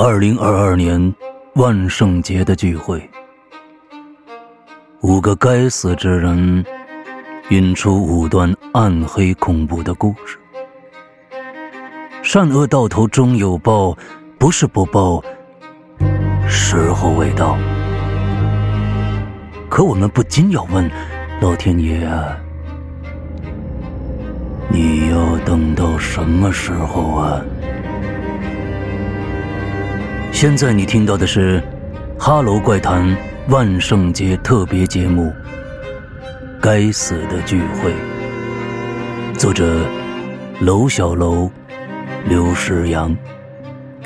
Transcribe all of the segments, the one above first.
二零二二年万圣节的聚会，五个该死之人引出五段暗黑恐怖的故事。善恶到头终有报，不是不报，时候未到。可我们不禁要问：老天爷，你要等到什么时候啊？现在你听到的是《哈喽怪谈》万圣节特别节目《该死的聚会》，作者楼小楼、刘诗阳，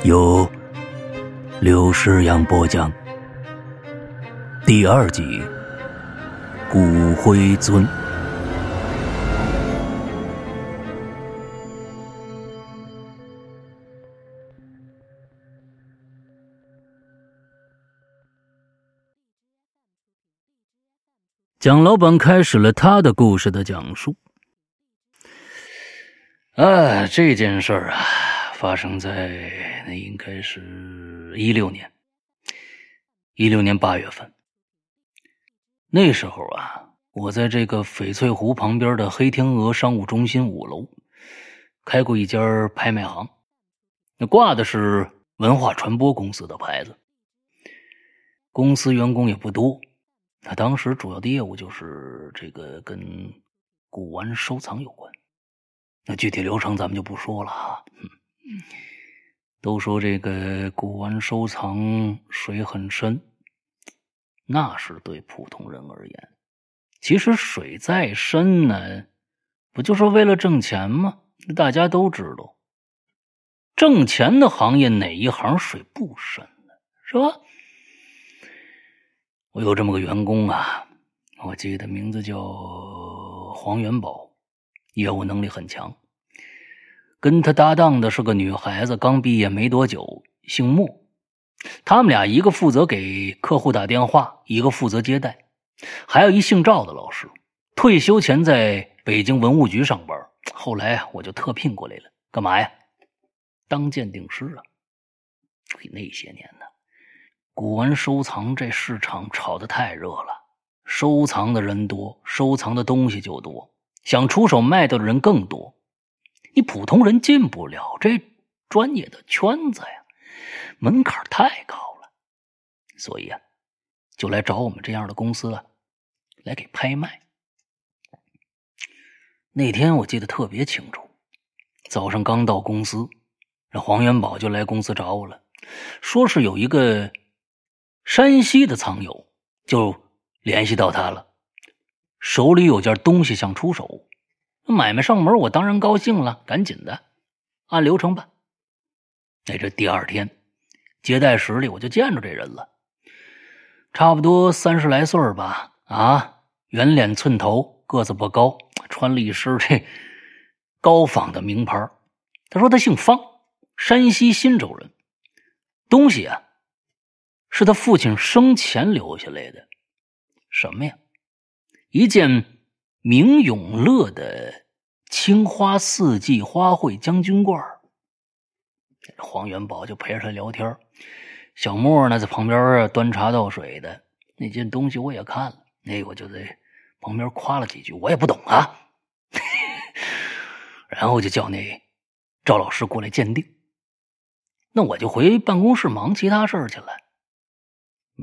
由刘诗阳播讲。第二集《骨灰尊》。蒋老板开始了他的故事的讲述。啊，这件事儿啊，发生在那应该是一六年，一六年八月份。那时候啊，我在这个翡翠湖旁边的黑天鹅商务中心五楼开过一家拍卖行，那挂的是文化传播公司的牌子，公司员工也不多。他当时主要的业务就是这个跟古玩收藏有关，那具体流程咱们就不说了哈。都说这个古玩收藏水很深，那是对普通人而言。其实水再深呢，不就是为了挣钱吗？大家都知道，挣钱的行业哪一行水不深呢？是吧？我有这么个员工啊，我记得名字叫黄元宝，业务能力很强。跟他搭档的是个女孩子，刚毕业没多久，姓莫。他们俩一个负责给客户打电话，一个负责接待，还有一姓赵的老师，退休前在北京文物局上班，后来我就特聘过来了，干嘛呀？当鉴定师啊。那些年呢？古玩收藏这市场炒得太热了，收藏的人多，收藏的东西就多，想出手卖掉的人更多，你普通人进不了这专业的圈子呀，门槛太高了，所以啊，就来找我们这样的公司啊，来给拍卖。那天我记得特别清楚，早上刚到公司，这黄元宝就来公司找我了，说是有一个。山西的藏友就联系到他了，手里有件东西想出手，买卖上门，我当然高兴了，赶紧的，按流程办。那这第二天，接待室里我就见着这人了，差不多三十来岁吧，啊，圆脸寸头，个子不高，穿了一身这高仿的名牌。他说他姓方，山西忻州人，东西啊。是他父亲生前留下来的，什么呀？一件明永乐的青花四季花卉将军罐黄元宝就陪着他聊天小莫呢在旁边端茶倒水的。那件东西我也看了，那我就在旁边夸了几句，我也不懂啊。然后就叫那赵老师过来鉴定，那我就回办公室忙其他事儿去了。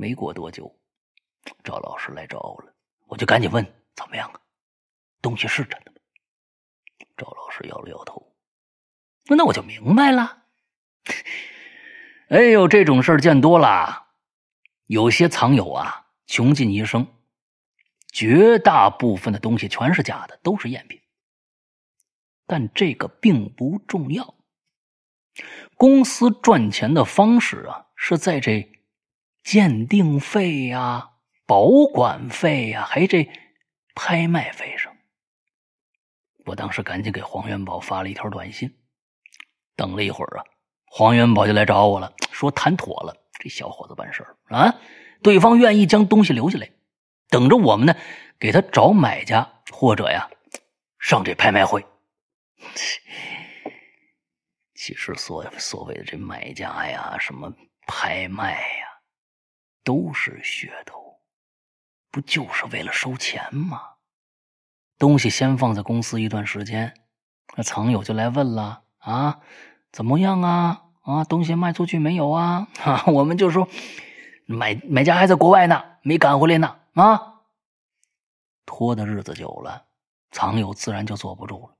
没过多久，赵老师来找我了，我就赶紧问怎么样啊？东西是真的吗？赵老师摇了摇头。那那我就明白了。哎呦，这种事儿见多了。有些藏友啊，穷尽一生，绝大部分的东西全是假的，都是赝品。但这个并不重要。公司赚钱的方式啊，是在这。鉴定费呀，保管费呀，还这拍卖费上。我当时赶紧给黄元宝发了一条短信。等了一会儿啊，黄元宝就来找我了，说谈妥了，这小伙子办事啊，对方愿意将东西留下来，等着我们呢，给他找买家或者呀，上这拍卖会。其实所所谓的这买家呀，什么拍卖呀，都是噱头，不就是为了收钱吗？东西先放在公司一段时间，那藏友就来问了啊，怎么样啊？啊，东西卖出去没有啊？啊，我们就说买买家还在国外呢，没赶回来呢。啊，拖的日子久了，藏友自然就坐不住了。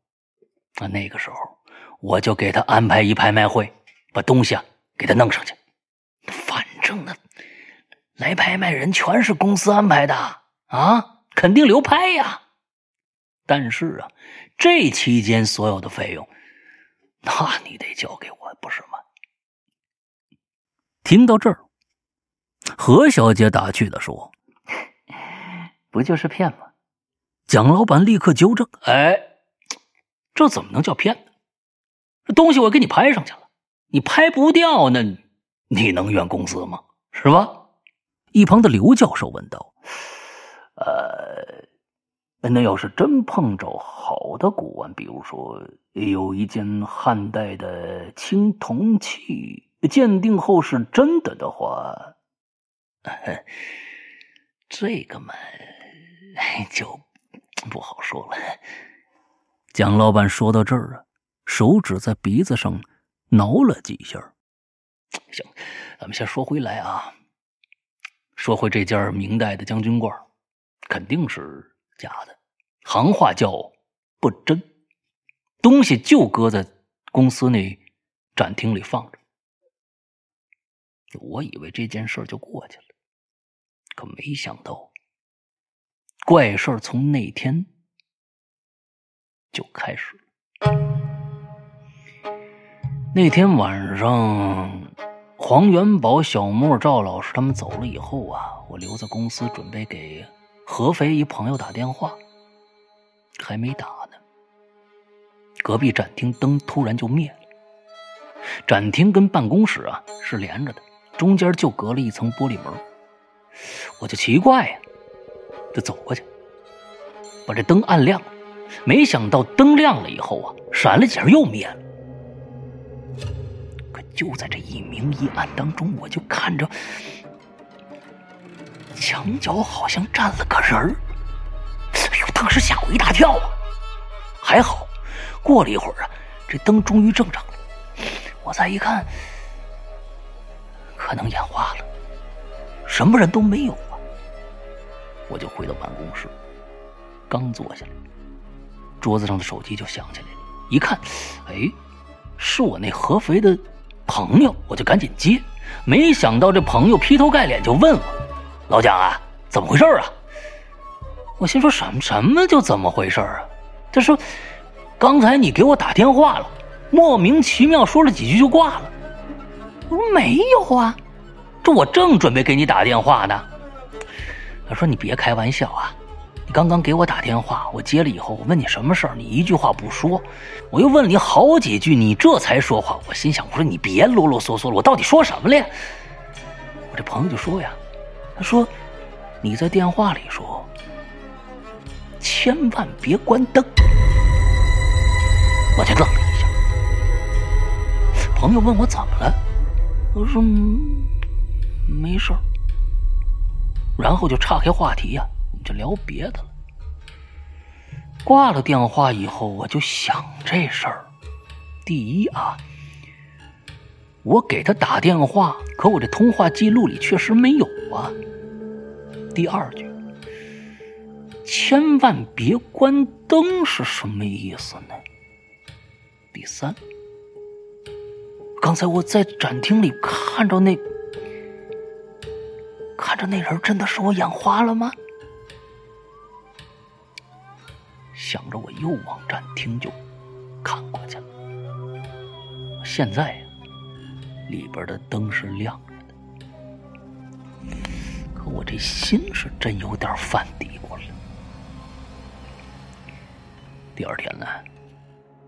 那那个时候。我就给他安排一拍卖会，把东西啊给他弄上去。反正呢，来拍卖人全是公司安排的啊，肯定流拍呀。但是啊，这期间所有的费用，那你得交给我，不是吗？听到这儿，何小姐打趣的说：“不就是骗吗？”蒋老板立刻纠正：“哎，这怎么能叫骗呢？”东西我给你拍上去了，你拍不掉，那你能怨公司吗？是吧？一旁的刘教授问道：“呃，那要是真碰着好的古玩，比如说有一件汉代的青铜器，鉴定后是真的的话，这个嘛，就不好说了。”蒋老板说到这儿啊。手指在鼻子上挠了几下。行，咱们先说回来啊。说回这件明代的将军罐，肯定是假的，行话叫不真。东西就搁在公司那展厅里放着。我以为这件事就过去了，可没想到，怪事从那天就开始了。那天晚上，黄元宝、小莫、赵老师他们走了以后啊，我留在公司准备给合肥一朋友打电话，还没打呢，隔壁展厅灯突然就灭了。展厅跟办公室啊是连着的，中间就隔了一层玻璃门，我就奇怪呀，就走过去，把这灯按亮了，没想到灯亮了以后啊，闪了几下又灭了。就在这一明一暗当中，我就看着墙角好像站了个人儿，哎呦，当时吓我一大跳啊！还好，过了一会儿啊，这灯终于正常了。我再一看，可能眼花了，什么人都没有啊！我就回到办公室，刚坐下来，桌子上的手机就响起来了。一看，哎，是我那合肥的。朋友，我就赶紧接，没想到这朋友劈头盖脸就问我：“老蒋啊，怎么回事啊？”我心说：“什么什么就怎么回事啊？”他说：“刚才你给我打电话了，莫名其妙说了几句就挂了。”我说：“没有啊，这我正准备给你打电话呢。”他说：“你别开玩笑啊。”你刚刚给我打电话，我接了以后，我问你什么事儿，你一句话不说，我又问了你好几句，你这才说话。我心想，我说你别啰啰嗦嗦了，我到底说什么了？呀？我这朋友就说呀，他说你在电话里说，千万别关灯。我就愣了一下。朋友问我怎么了，我说没事儿，然后就岔开话题呀。就聊别的了。挂了电话以后，我就想这事儿。第一啊，我给他打电话，可我这通话记录里确实没有啊。第二句，千万别关灯是什么意思呢？第三，刚才我在展厅里看着那，看着那人，真的是我眼花了吗？想着，我又往展厅就看过去了。现在里边的灯是亮着的，可我这心是真有点犯嘀咕了。第二天呢，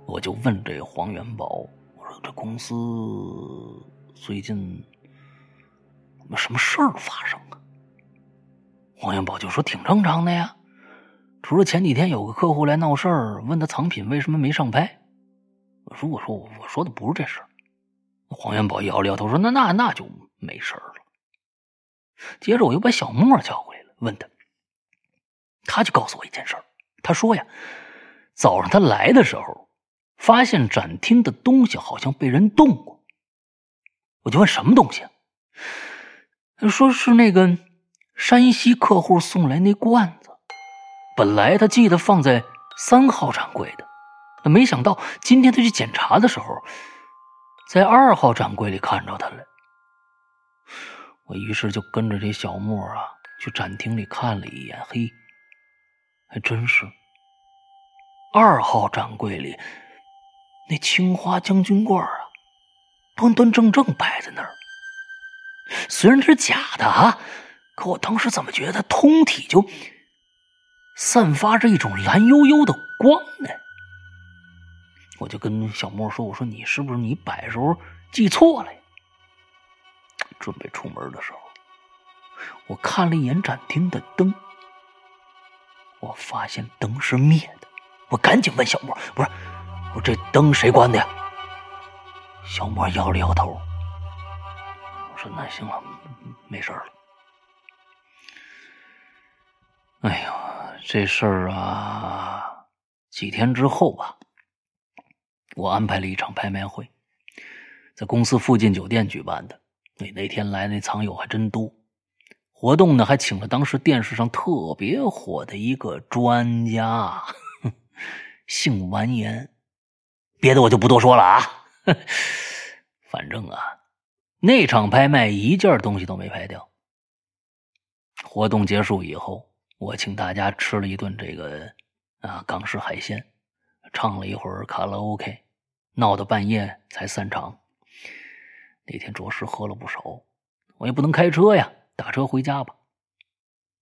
我就问这黄元宝：“我说这公司最近有什么事儿发生啊？”黄元宝就说：“挺正常的呀。”除了前几天有个客户来闹事儿，问他藏品为什么没上拍，我说：“我说我我说的不是这事儿。”黄元宝摇了摇头说：“那那那就没事儿了。”接着我又把小莫叫过来了，问他，他就告诉我一件事儿。他说呀，早上他来的时候，发现展厅的东西好像被人动过。我就问什么东西，说是那个山西客户送来那罐子，本来他记得放在三号展柜的，那没想到今天他去检查的时候，在二号展柜里看着他了。我于是就跟着这小莫啊去展厅里看了一眼，嘿，还真是二号展柜里那青花将军罐啊，端端正正摆在那儿。虽然它是假的啊，可我当时怎么觉得通体就散发着一种蓝幽幽的光呢？我就跟小莫说：“我说你是不是你摆时候记错了呀？”准备出门的时候，我看了一眼展厅的灯，我发现灯是灭的。我赶紧问小莫：“不是，我这灯谁关的呀？”小莫摇了摇头。我说：“那行了，没事了。”哎呀，这事儿啊，几天之后吧，我安排了一场拍卖会，在公司附近酒店举办的。那那天来那藏友还真多，活动呢还请了当时电视上特别火的一个专家，姓完颜，别的我就不多说了啊。反正啊，那场拍卖一件东西都没拍掉。活动结束以后，我请大家吃了一顿这个啊港式海鲜，唱了一会儿卡拉 OK，闹到半夜才散场。那天着实喝了不少，我也不能开车呀，打车回家吧。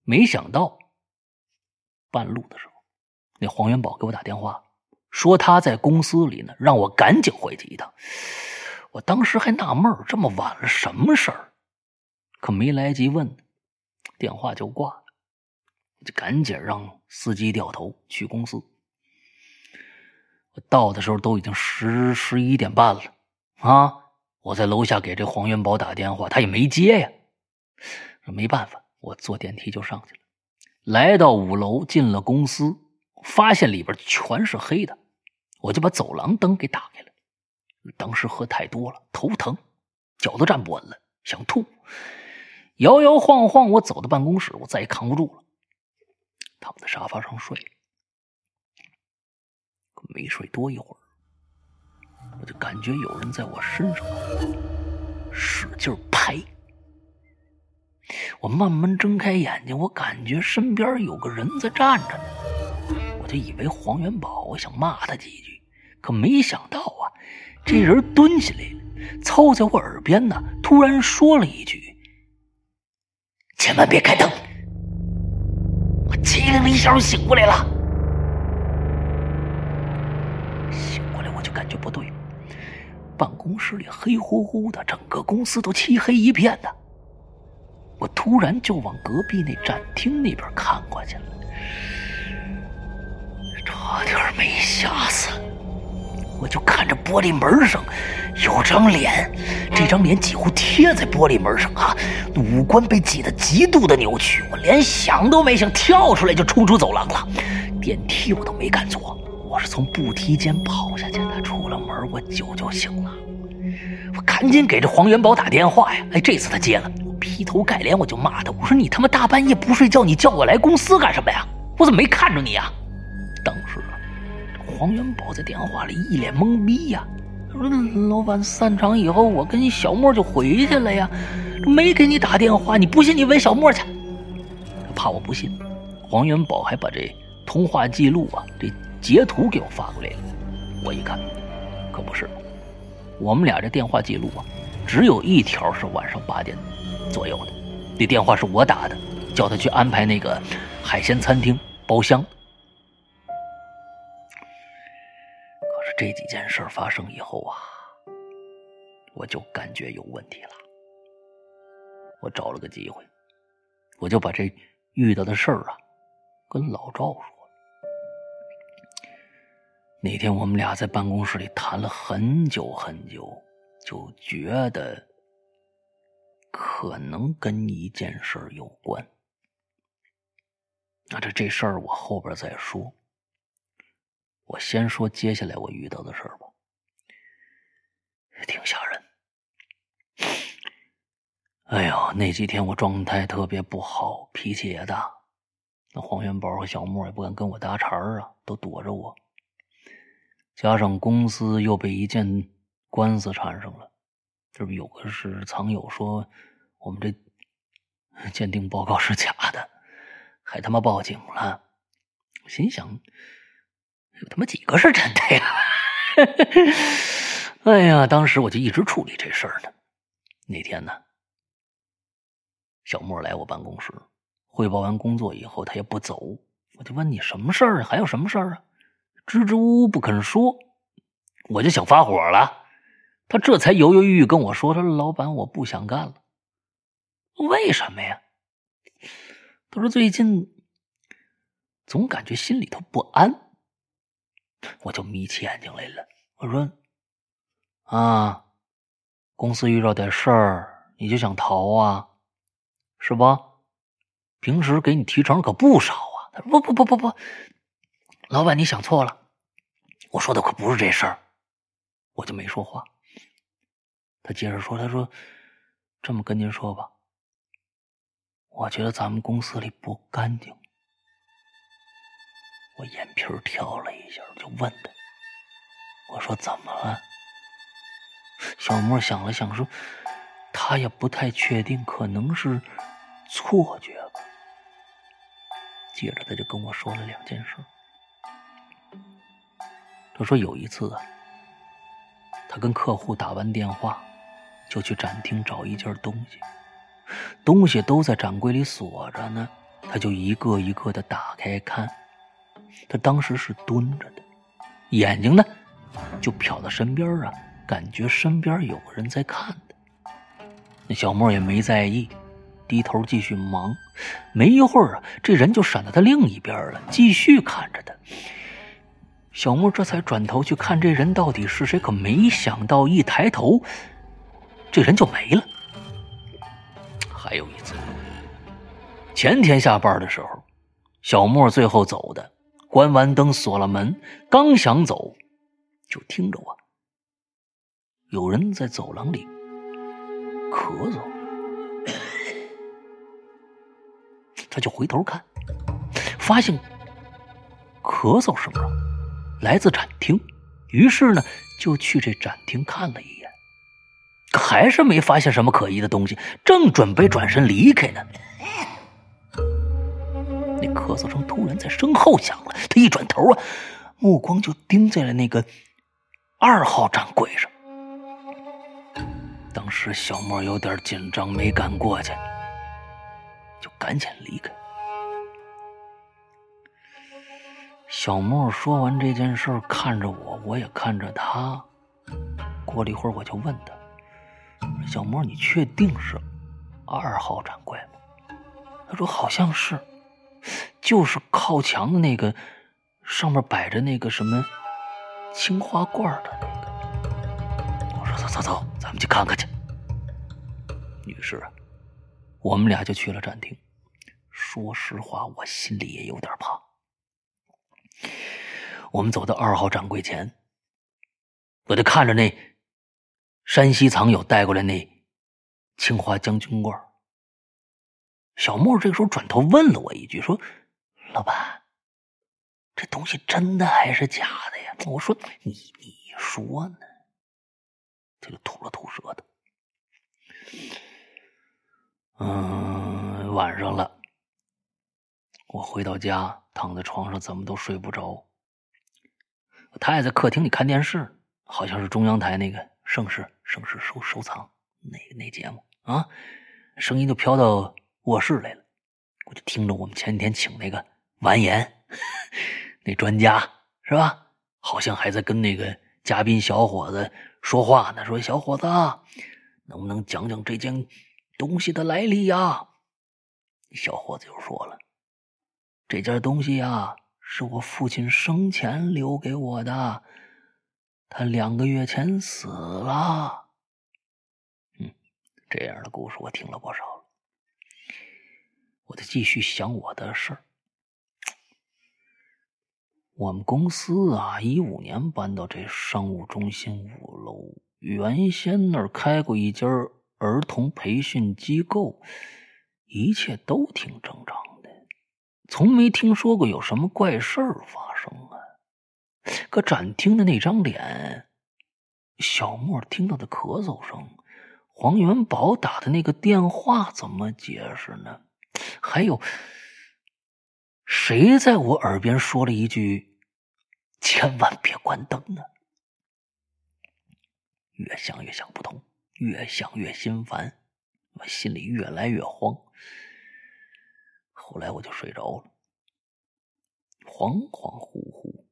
没想到半路的时候，那黄元宝给我打电话，说他在公司里呢，让我赶紧回去一趟。我当时还纳闷这么晚了什么事儿？可没来及问，电话就挂了。就赶紧让司机掉头去公司。我到的时候都已经十十一点半了啊。我在楼下给这黄元宝打电话，他也没接呀。没办法，我坐电梯就上去了。来到五楼，进了公司，发现里边全是黑的，我就把走廊灯给打开了。当时喝太多了，头疼，脚都站不稳了，想吐，摇摇晃晃，我走到办公室，我再也扛不住了，躺在沙发上睡了。没睡多一会儿。我就感觉有人在我身上使劲拍，我慢慢睁开眼睛，我感觉身边有个人在站着呢，我就以为黄元宝，我想骂他几句，可没想到啊，这人蹲下来，凑在我耳边呢，突然说了一句：“千万别开灯。”一下，醒过来了，醒过来我就感觉不对。办公室里黑乎乎的，整个公司都漆黑一片的。我突然就往隔壁那展厅那边看过去了，差点没吓死。我就看着玻璃门上有张脸，这张脸几乎贴在玻璃门上啊，五官被挤得极度的扭曲。我连想都没想，跳出来就冲出走廊了，电梯我都没敢坐。我是从步梯间跑下去的，出了门，我酒就醒了，我赶紧给这黄元宝打电话呀。哎，这次他接了，我劈头盖脸我就骂他，我说你他妈大半夜不睡觉，你叫我来公司干什么呀？我怎么没看着你呀？当时黄元宝在电话里一脸懵逼呀，他说老板散场以后，我跟小莫就回去了呀，没给你打电话，你不信你问小莫去。怕我不信，黄元宝还把这通话记录啊，这。截图给我发过来了，我一看，可不是，我们俩这电话记录啊，只有一条是晚上八点左右的，那电话是我打的，叫他去安排那个海鲜餐厅包厢。这几件事发生以后啊，我就感觉有问题了。我找了个机会，我就把这遇到的事儿啊，跟老赵说。那天我们俩在办公室里谈了很久很久，就觉得可能跟一件事有关。那这这事儿我后边再说。我先说接下来我遇到的事儿吧，挺吓人。哎呦，那几天我状态特别不好，脾气也大。那黄元宝和小莫也不敢跟我搭茬儿啊，都躲着我。加上公司又被一件官司缠上了，这不有个是藏友说我们这鉴定报告是假的，还他妈报警了。心想，有他妈几个是真的呀？哎呀，当时我就一直处理这事儿呢。那天呢？小莫来我办公室汇报完工作以后，他也不走。我就问你什么事儿啊？还有什么事儿啊？支支吾吾不肯说，我就想发火了。他这才犹犹豫豫跟我说：“他说老板，我不想干了。”为什么呀？他说最近总感觉心里头不安。我就眯起眼睛来了。我说：“啊，公司遇到点事儿，你就想逃啊？”是不？平时给你提成可不少啊。他说：“不不不不不，老板你想错了，我说的可不是这事儿。”我就没说话。他接着说：“他说这么跟您说吧，我觉得咱们公司里不干净。”我眼皮跳了一下，就问他：“我说怎么了？”小莫想了想说：“他也不太确定，可能是……”错觉吧。接着他就跟我说了两件事。他说有一次啊，他跟客户打完电话，就去展厅找一件东西，东西都在展柜里锁着呢，他就一个一个的打开看。他当时是蹲着的，眼睛呢就瞟到身边啊，感觉身边有个人在看他。那小莫也没在意。低头继续忙，没一会儿啊，这人就闪到他另一边了，继续看着他。小莫这才转头去看这人到底是谁，可没想到一抬头，这人就没了。还有一次，前天下班的时候，小莫最后走的，关完灯锁了门，刚想走，就听着啊，有人在走廊里咳嗽。他就回头看，发现咳嗽声啊来自展厅，于是呢就去这展厅看了一眼，还是没发现什么可疑的东西，正准备转身离开呢，咳嗽声突然在身后响了，他一转头啊，目光就盯在了那个二号展柜上，当时小莫有点紧张，没敢过去。就赶紧离开。小莫说完这件事看着我，我也看着他。过了一会儿，我就问他：“小莫，你确定是二号展柜吗？”他说：“好像是，就是靠墙的那个，上面摆着那个什么青花罐的那个。”我说：“走走走，咱们去看看去。”女士。我们俩就去了展厅。说实话，我心里也有点怕。我们走到二号展柜前，我就看着那山西藏友带过来那青花将军罐。小莫这个时候转头问了我一句：“说，老板，这东西真的还是假的呀？”我说：“你你说呢？”他就吐了吐舌头。嗯，晚上了，我回到家，躺在床上，怎么都睡不着。我太太在客厅里看电视，好像是中央台那个《盛世盛世收收藏》那那节目啊，声音就飘到卧室来了。我就听着我们前天请那个完颜 那专家是吧，好像还在跟那个嘉宾小伙子说话呢，说小伙子能不能讲讲这件。东西的来历呀，小伙子又说了：“这件东西呀，是我父亲生前留给我的，他两个月前死了。嗯，这样的故事我听了不少，我得继续想我的事儿。我们公司啊，一五年搬到这商务中心五楼，原先那儿开过一家儿童培训机构，一切都挺正常的。从没听说过有什么怪事儿发生啊！可展厅的那张脸，小莫听到的咳嗽声，黄元宝打的那个电话，怎么解释呢？还有，谁在我耳边说了一句“千万别关灯”呢？越想越想不通，越想越心烦，我心里越来越慌。后来我就睡着了，恍恍惚惚，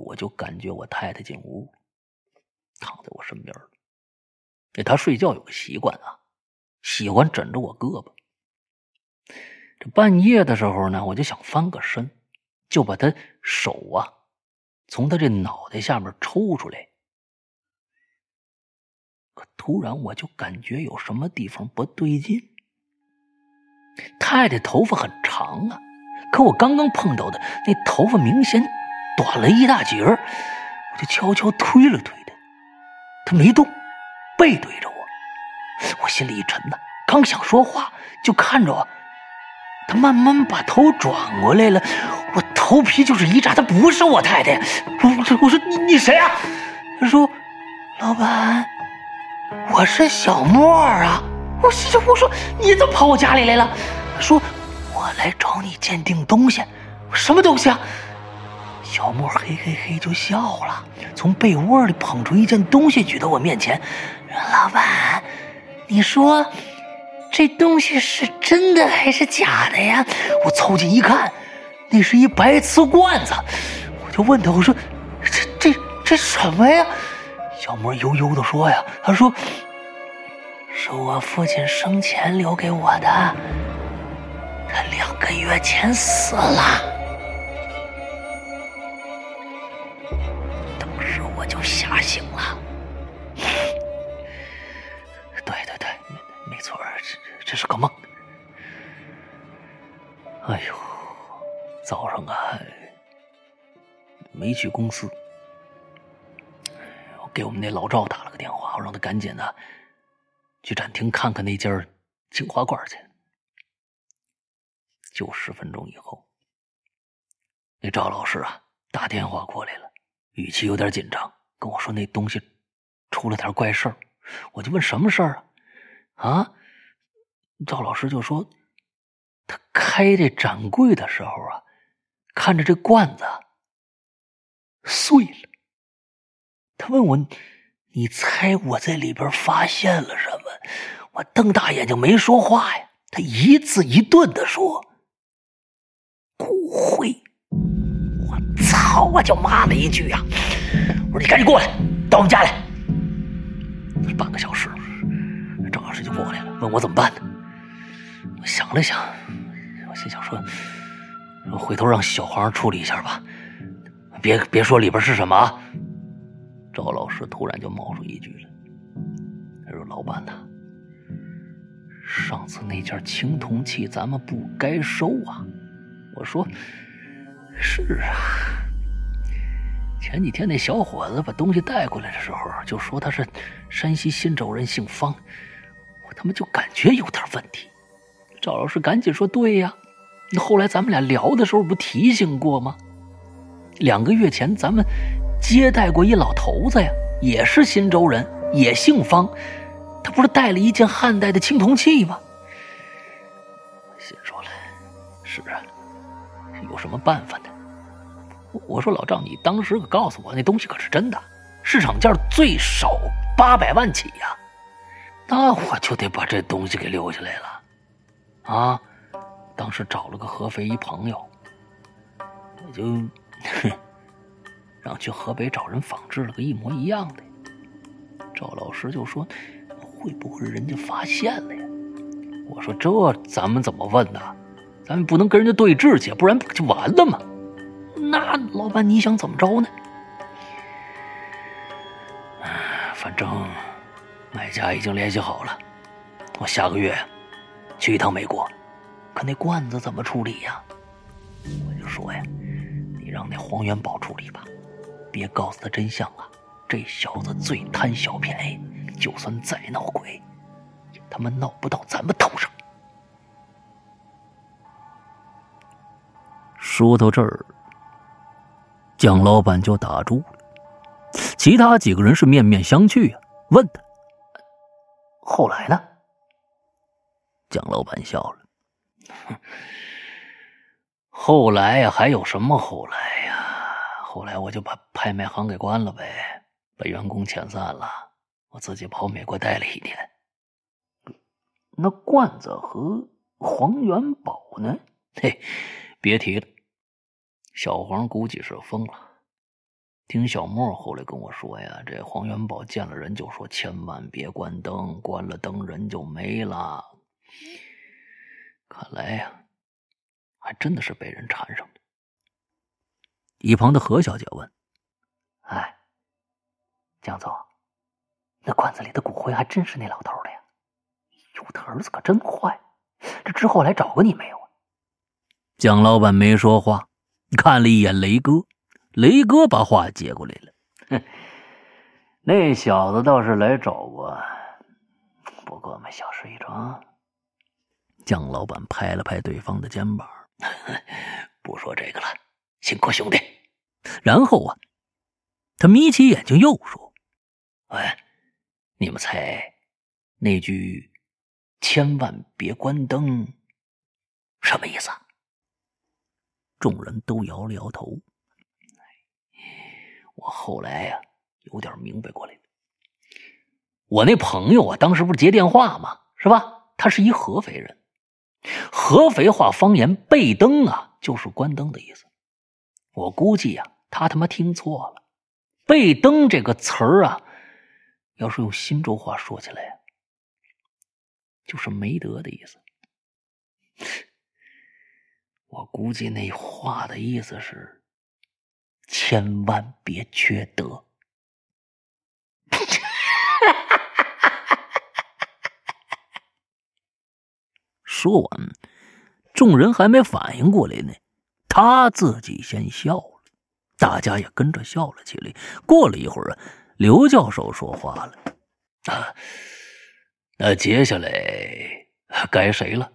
我就感觉我太太进屋，躺在我身边了。这她睡觉有个习惯啊，喜欢枕着我胳膊。这半夜的时候呢，我就想翻个身，就把她手啊从她这脑袋下面抽出来。可突然我就感觉有什么地方不对劲。太太头发很长啊，可我刚刚碰到的那头发明显短了一大截，我就悄悄推了推她，她没动，背对着我，我心里一沉呐，刚想说话，就看着我，他慢慢把头转过来了，我头皮就是一炸，他不是我太太，我我说你你谁啊？他说，老板，我是小莫啊。我我说你怎么跑我家里来了？说我来找你鉴定东西，什么东西啊？小莫嘿嘿嘿就笑了，从被窝里捧出一件东西举到我面前。老板，你说这东西是真的还是假的呀？我凑近一看，那是一白瓷罐子。我就问他，我说这这这什么呀？小莫悠悠的说呀，他说。是我父亲生前留给我的，他两个月前死了。去公司，我给我们那老赵打了个电话，我让他赶紧的。去展厅看看那件青花罐去。就十分钟以后，那赵老师啊打电话过来了，语气有点紧张，跟我说那东西出了点怪事儿。我就问什么事儿啊？啊？赵老师就说他开这展柜的时候啊，看着这罐子碎了。他问我。你猜我在里边发现了什么？我瞪大眼睛没说话呀。他一字一顿的说：“骨灰。”我操！我就骂了一句呀。我说：“你赶紧过来，到我们家来。”半个小时，赵老师就过来了，问我怎么办呢？我想了想，我心想说：“回头让小黄处理一下吧，别别说里边是什么啊。”赵老师突然就冒出一句了：“他说，老板呐，上次那件青铜器咱们不该收啊。”我说：“是啊，前几天那小伙子把东西带过来的时候，就说他是山西忻州人，姓方，我他妈就感觉有点问题。”赵老师赶紧说：“对呀，那后来咱们俩聊的时候不提醒过吗？两个月前咱们……”接待过一老头子呀，也是忻州人，也姓方，他不是带了一件汉代的青铜器吗？心说了，是啊，有什么办法呢？我说老赵，你当时可告诉我，那东西可是真的，市场价最少八百万起呀，那我就得把这东西给留下来了。啊，当时找了个合肥一朋友，我就哼。让去河北找人仿制了个一模一样的，赵老师就说：“会不会人家发现了呀？”我说：“这咱们怎么问呢？咱们不能跟人家对峙去，不然不就完了吗？那老板你想怎么着呢？反正买家已经联系好了，我下个月去一趟美国，可那罐子怎么处理呀？我就说呀，让那黄元宝处理吧，别告诉他真相啊！这小子最贪小便宜，就算再闹鬼，也他妈闹不到咱们头上。说到这儿，蒋老板就打住了。其他几个人是面面相觑啊，问他：“后来呢？”蒋老板笑了：“ 后来呀，还有什么后来呀？后来我就把拍卖行给关了呗，把员工遣散了，我自己跑美国待了一年。那罐子和黄元宝呢？嘿，别提了。小黄估计是疯了。”听小莫后来跟我说呀，这黄元宝见了人就说：“千万别关灯，关了灯人就没了。”看来呀，还真的是被人缠上的。一旁的何小姐问：“哎，江总，那罐子里的骨灰还真是那老头的呀？哟，他儿子可真坏，这之后来找过你没有啊？”蒋老板没说话，看了一眼雷哥。雷哥把话接过来了，哼，那小子倒是来找过，不过嘛，小事一桩。蒋老板拍了拍对方的肩膀，不说这个了，辛苦兄弟。然后啊，他眯起眼睛又说：“喂，你们猜那句‘千万别关灯’什么意思？”众人都摇了摇头。我后来呀，有点明白过来了。我那朋友啊，当时不是接电话吗？是吧？他是一合肥人，合肥话方言“背灯”啊，就是关灯的意思。我估计呀，他他妈听错了，“背灯”这个词儿啊，要是用新州话说起来，就是没德的意思。我估计那话的意思是。千万别缺德！说完，众人还没反应过来呢，他自己先笑了，大家也跟着笑了起来。过了一会儿啊，刘教授说话了：“啊，那接下来该谁了？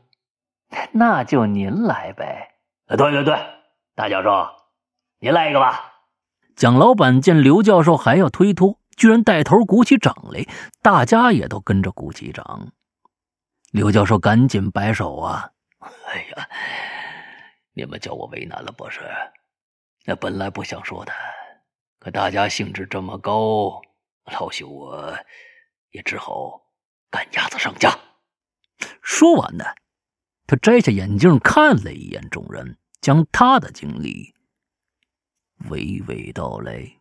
那就您来呗。”“对对对，大教授。”您来一个吧。蒋老板见刘教授还要推脱，居然带头鼓起掌来，大家也都跟着鼓起掌。刘教授赶紧摆手啊：“哎呀，你们叫我为难了，不是？那本来不想说的，可大家兴致这么高，老朽我也只好赶鸭子上架。”说完呢，他摘下眼镜看了一眼众人，将他的经历。娓娓道来。